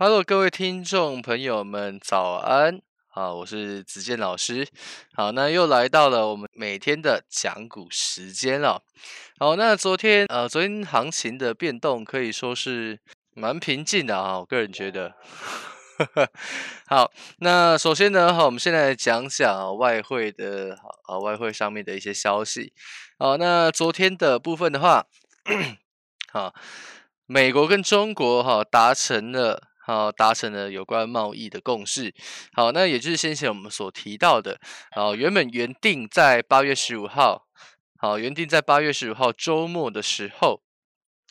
Hello，各位听众朋友们，早安！好，我是子健老师。好，那又来到了我们每天的讲股时间了。好，那昨天呃，昨天行情的变动可以说是蛮平静的啊，我个人觉得。好，那首先呢，好，我们现在讲讲外汇的啊，外汇上面的一些消息。好，那昨天的部分的话，好，美国跟中国哈达成了。好，达成了有关贸易的共识。好，那也就是先前我们所提到的，好，原本原定在八月十五号，好，原定在八月十五号周末的时候。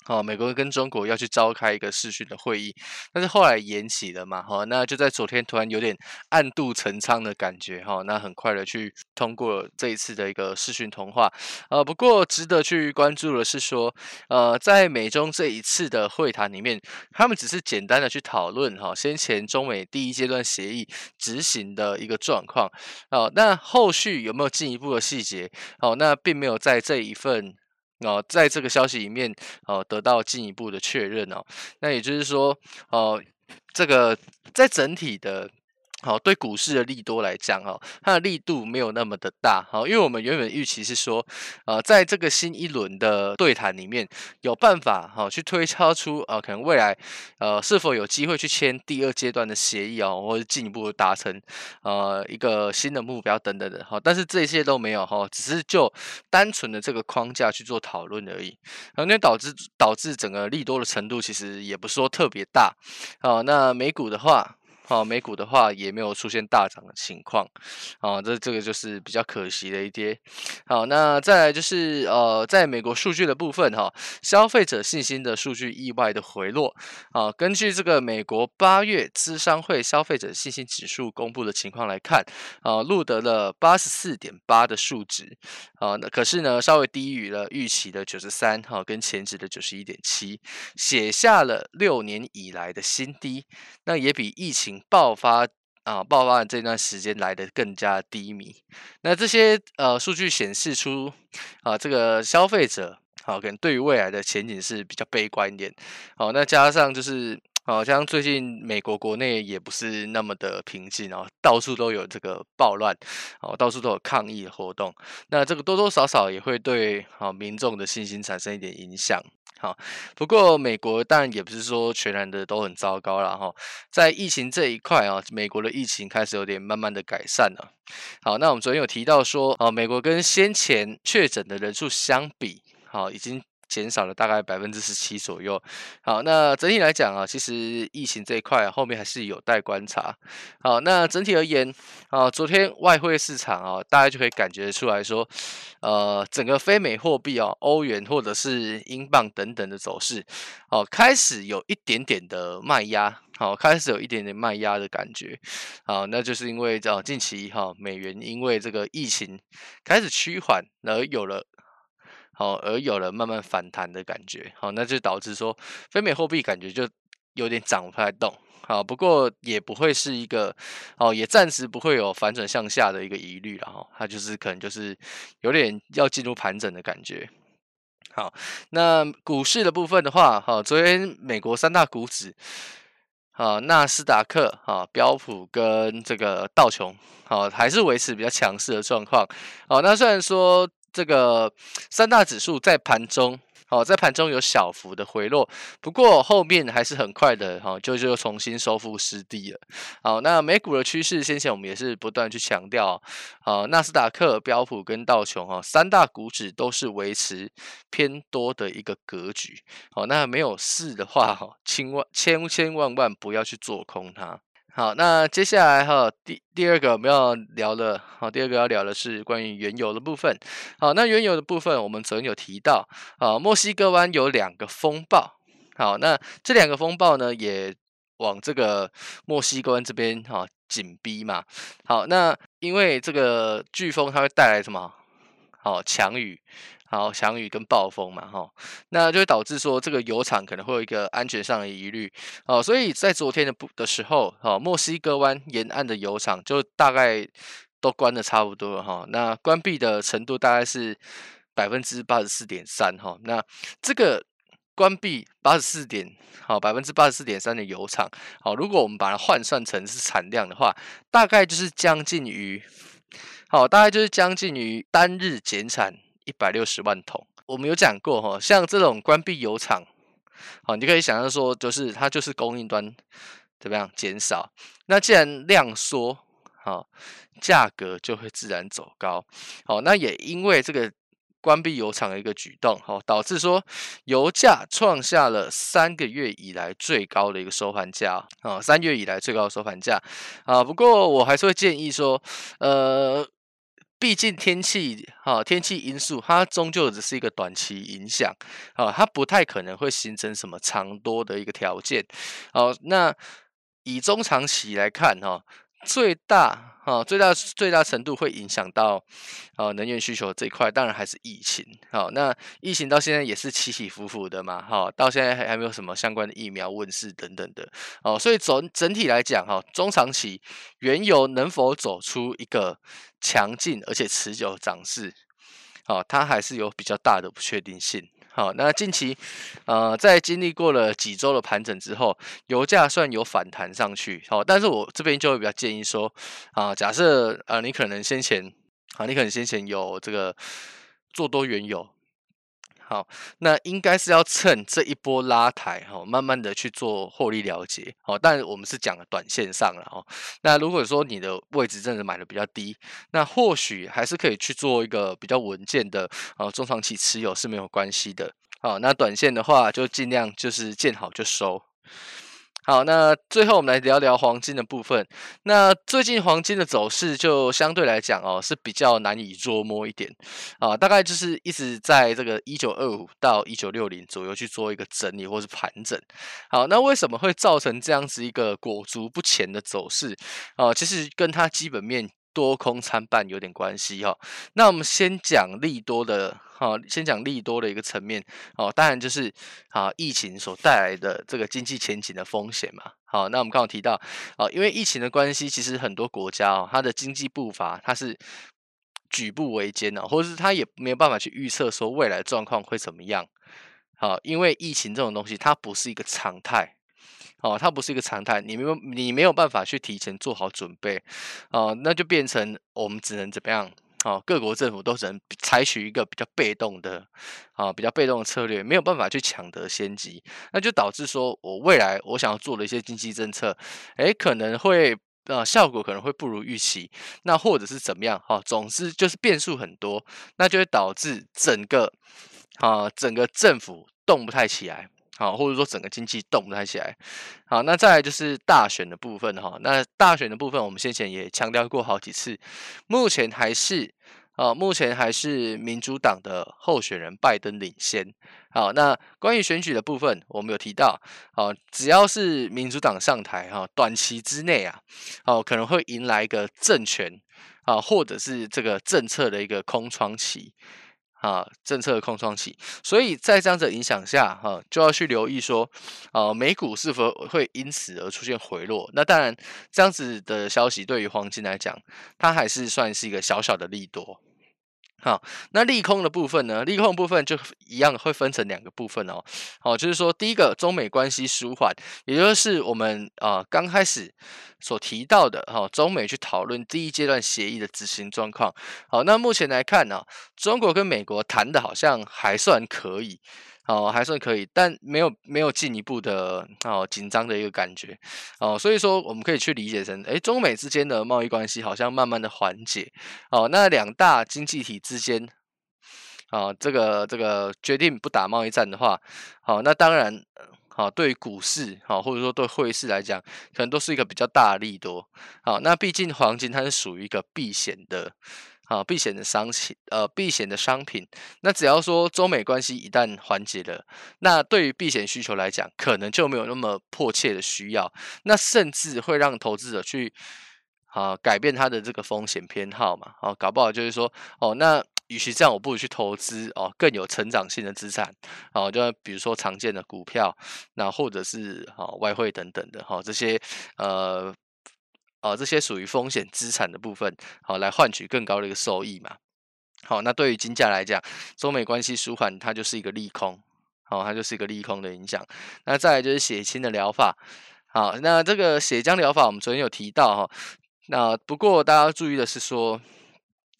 好，美国跟中国要去召开一个视讯的会议，但是后来延期了嘛，哈，那就在昨天突然有点暗度陈仓的感觉，哈，那很快的去通过这一次的一个视讯通话，呃，不过值得去关注的是说，呃，在美中这一次的会谈里面，他们只是简单的去讨论哈，先前中美第一阶段协议执行的一个状况，哦，那后续有没有进一步的细节？哦，那并没有在这一份。哦，在这个消息里面，哦，得到进一步的确认哦。那也就是说，哦，这个在整体的。好，对股市的利多来讲，哈，它的力度没有那么的大，好，因为我们原本预期是说，呃，在这个新一轮的对谈里面，有办法，哈，去推敲出，呃，可能未来，呃，是否有机会去签第二阶段的协议哦，或者进一步达成，呃，一个新的目标等等的，哈，但是这些都没有，哈，只是就单纯的这个框架去做讨论而已，然后那导致导致整个利多的程度其实也不是说特别大，好，那美股的话。好，美股的话也没有出现大涨的情况，啊，这这个就是比较可惜的一跌。好，那再来就是呃，在美国数据的部分哈，消费者信心的数据意外的回落。啊，根据这个美国八月咨商会消费者信心指数公布的情况来看，啊，录得了八十四点八的数值，啊，那可是呢，稍微低于了预期的九十三，哈，跟前值的九十一点七，写下了六年以来的新低。那也比疫情。爆发啊，爆发的这段时间来的更加低迷。那这些呃数据显示出啊，这个消费者好、啊、可能对于未来的前景是比较悲观一点。好、那加上就是好、像最近美国国内也不是那么的平静哦，到处都有这个暴乱，哦、到处都有抗议活动。那这个多多少少也会对好、民众的信心产生一点影响。好，不过美国当然也不是说全然的都很糟糕了哈，在疫情这一块啊，美国的疫情开始有点慢慢的改善了。好，那我们昨天有提到说，啊，美国跟先前确诊的人数相比，好，已经。减少了大概百分之十七左右。好，那整体来讲啊，其实疫情这一块，后面还是有待观察。好，那整体而言啊，昨天外汇市场啊，大家就可以感觉出来说，呃，整个非美货币啊，欧元或者是英镑等等的走势，哦，开始有一点点的卖压，好，开始有一点点卖压的感觉。好，那就是因为啊，近期哈，美元因为这个疫情开始趋缓而有了。好，而有了慢慢反弹的感觉，好，那就导致说非美货币感觉就有点涨不太动，好，不过也不会是一个，哦，也暂时不会有反转向下的一个疑虑了哈，它就是可能就是有点要进入盘整的感觉。好，那股市的部分的话，好，昨天美国三大股指，啊，纳斯达克、啊标普跟这个道琼，好，还是维持比较强势的状况。好，那虽然说。这个三大指数在盘中，好，在盘中有小幅的回落，不过后面还是很快的，哈，就就重新收复失地了。好，那美股的趋势，先前我们也是不断去强调，啊，纳斯达克、标普跟道琼，哈，三大股指都是维持偏多的一个格局。好，那没有事的话，哈，千万千千万万不要去做空它。好，那接下来哈，第第二个我们要聊的，好，第二个要聊的是关于原油的部分。好，那原油的部分，我们昨天有提到，啊，墨西哥湾有两个风暴。好，那这两个风暴呢，也往这个墨西哥湾这边哈紧逼嘛。好，那因为这个飓风它会带来什么？好，强雨。好，强雨跟暴风嘛，哈，那就会导致说这个油厂可能会有一个安全上的疑虑，哦，所以在昨天的不的时候，哈，墨西哥湾沿岸的油厂就大概都关的差不多了，哈，那关闭的程度大概是百分之八十四点三，哈，那这个关闭八十四点好百分之八十四点三的油厂，好，如果我们把它换算成是产量的话，大概就是将近于好，大概就是将近于单日减产一百六十万桶。我们有讲过哈，像这种关闭油厂，好，你可以想象说，就是它就是供应端怎么样减少，那既然量缩，好，价格就会自然走高，好，那也因为这个。关闭油厂的一个举动，哈，导致说油价创下了三个月以来最高的一个收盘价，啊，三月以来最高的收盘价，啊，不过我还是会建议说，呃，毕竟天气，哈，天气因素它终究只是一个短期影响，啊，它不太可能会形成什么长多的一个条件，好，那以中长期来看，哈。最大啊，最大最大程度会影响到啊能源需求这一块，当然还是疫情。好，那疫情到现在也是起起伏伏的嘛，好，到现在还还没有什么相关的疫苗问世等等的。哦，所以总整体来讲，哈，中长期原油能否走出一个强劲而且持久涨势，好，它还是有比较大的不确定性。好，那近期，呃，在经历过了几周的盘整之后，油价算有反弹上去，好，但是我这边就会比较建议说，啊，假设啊，你可能先前，啊，你可能先前有这个做多原油。好，那应该是要趁这一波拉抬，哈，慢慢的去做获利了结，好，但我们是讲的短线上了，哈。那如果说你的位置真的买的比较低，那或许还是可以去做一个比较稳健的，啊，中长期持有是没有关系的，好，那短线的话就尽量就是见好就收。好，那最后我们来聊聊黄金的部分。那最近黄金的走势就相对来讲哦，是比较难以捉摸一点啊，大概就是一直在这个一九二五到一九六零左右去做一个整理或是盘整。好，那为什么会造成这样子一个裹足不前的走势？啊，其实跟它基本面。多空参半有点关系哈，那我们先讲利多的哈，先讲利多的一个层面哦，当然就是啊疫情所带来的这个经济前景的风险嘛。好，那我们刚刚提到啊，因为疫情的关系，其实很多国家哦，它的经济步伐它是举步维艰呢，或者是它也没有办法去预测说未来状况会怎么样。好，因为疫情这种东西，它不是一个常态。哦，它不是一个常态，你没有你没有办法去提前做好准备，哦，那就变成我们只能怎么样？哦，各国政府都只能采取一个比较被动的，啊、比较被动的策略，没有办法去抢得先机，那就导致说我未来我想要做的一些经济政策，诶，可能会啊、效果可能会不如预期，那或者是怎么样？哈、哦，总之就是变数很多，那就会导致整个啊、整个政府动不太起来。好，或者说整个经济动不太起来。好，那再来就是大选的部分哈。那大选的部分，我们先前也强调过好几次，目前还是啊，目前还是民主党的候选人拜登领先。好，那关于选举的部分，我们有提到，啊，只要是民主党上台哈，短期之内啊，哦，可能会迎来一个政权啊，或者是这个政策的一个空窗期。啊，政策的空窗期，所以在这样子的影响下，哈、啊，就要去留意说，啊，美股是否会因此而出现回落？那当然，这样子的消息对于黄金来讲，它还是算是一个小小的利多。好，那利空的部分呢？利空的部分就一样会分成两个部分哦。好，就是说，第一个，中美关系舒缓，也就是我们啊刚开始所提到的哈，中美去讨论第一阶段协议的执行状况。好，那目前来看呢，中国跟美国谈的好像还算可以。哦，还算可以，但没有没有进一步的哦紧张的一个感觉哦，所以说我们可以去理解成，诶，中美之间的贸易关系好像慢慢的缓解哦，那两大经济体之间，啊、哦，这个这个决定不打贸易战的话，好、哦，那当然，好、哦，对股市，好、哦，或者说对汇市来讲，可能都是一个比较大的利多，好、哦，那毕竟黄金它是属于一个避险的。啊，避险的商品，呃，避险的商品，那只要说中美关系一旦缓解了，那对于避险需求来讲，可能就没有那么迫切的需要，那甚至会让投资者去啊改变他的这个风险偏好嘛，啊，搞不好就是说，哦，那与其这样，我不如去投资哦更有成长性的资产，哦，就比如说常见的股票，那或者是啊外汇等等的哈这些呃。啊，这些属于风险资产的部分，好，来换取更高的一个收益嘛。好，那对于金价来讲，中美关系舒缓，它就是一个利空。好，它就是一个利空的影响。那再来就是血清的疗法，好，那这个血浆疗法我们昨天有提到哈，那不过大家要注意的是说。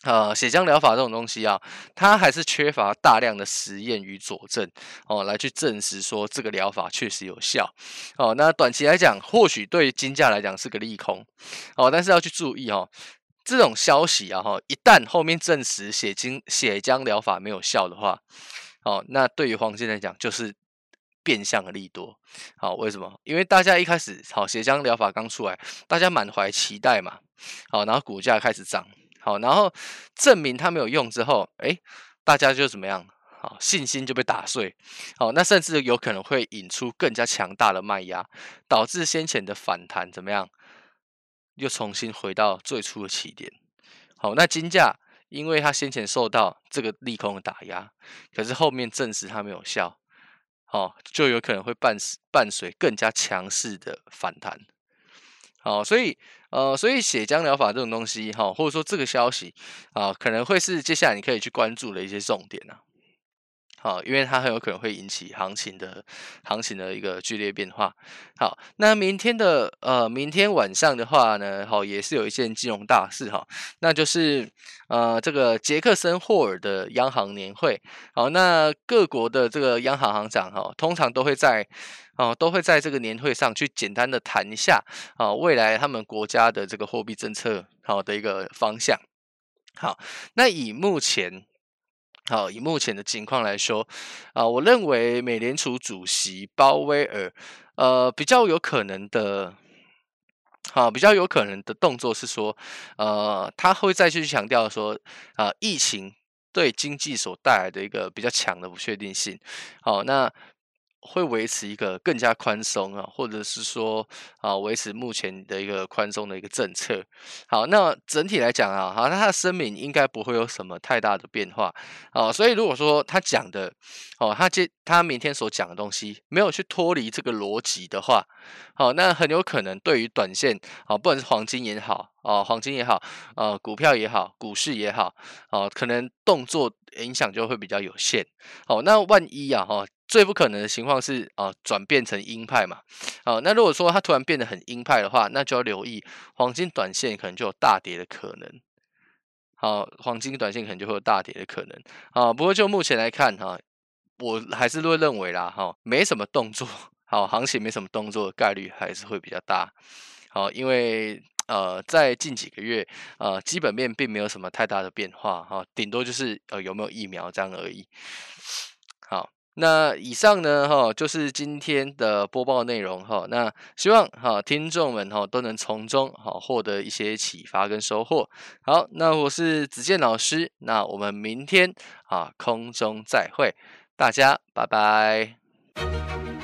呃，血浆疗法这种东西啊，它还是缺乏大量的实验与佐证哦，来去证实说这个疗法确实有效哦。那短期来讲，或许对金价来讲是个利空哦，但是要去注意哦，这种消息啊哈，一旦后面证实血清血浆疗法没有效的话，哦，那对于黄金来讲就是变相的利多。好，为什么？因为大家一开始好血浆疗法刚出来，大家满怀期待嘛，好，然后股价开始涨。好，然后证明它没有用之后，哎，大家就怎么样？好，信心就被打碎。好，那甚至有可能会引出更加强大的卖压，导致先前的反弹怎么样？又重新回到最初的起点。好，那金价因为它先前受到这个利空的打压，可是后面证实它没有效，好，就有可能会伴伴随更加强势的反弹。好，所以。呃，所以血浆疗法这种东西，哈，或者说这个消息啊，可能会是接下来你可以去关注的一些重点啊。好，因为它很有可能会引起行情的行情的一个剧烈变化。好，那明天的呃，明天晚上的话呢，好，也是有一件金融大事哈，那就是呃，这个杰克森霍尔的央行年会。好，那各国的这个央行行长哈，通常都会在。哦，都会在这个年会上去简单的谈一下啊，未来他们国家的这个货币政策好的一个方向。好，那以目前好以目前的情况来说啊，我认为美联储主席鲍威尔呃比较有可能的，好比较有可能的动作是说，呃，他会再去强调说啊，疫情对经济所带来的一个比较强的不确定性。好，那。会维持一个更加宽松啊，或者是说啊，维持目前的一个宽松的一个政策。好，那整体来讲啊，好，那他的声明应该不会有什么太大的变化啊。所以如果说他讲的哦，他接他明天所讲的东西没有去脱离这个逻辑的话，好，那很有可能对于短线啊，不管是黄金也好啊，黄金也好，呃，股票也好，股市也好，哦，可能动作影响就会比较有限。好，那万一啊，哈。最不可能的情况是啊，转变成鹰派嘛，啊，那如果说它突然变得很鹰派的话，那就要留意黄金短线可能就有大跌的可能。好，黄金短线可能就会有大跌的可能。啊，不过就目前来看哈，我还是会认为啦，哈，没什么动作，好，行情没什么动作的概率还是会比较大。好，因为呃，在近几个月，呃，基本面并没有什么太大的变化，哈，顶多就是呃有没有疫苗这样而已。那以上呢，哈，就是今天的播报内容，哈。那希望哈听众们哈都能从中哈获得一些启发跟收获。好，那我是子健老师，那我们明天啊空中再会，大家拜拜。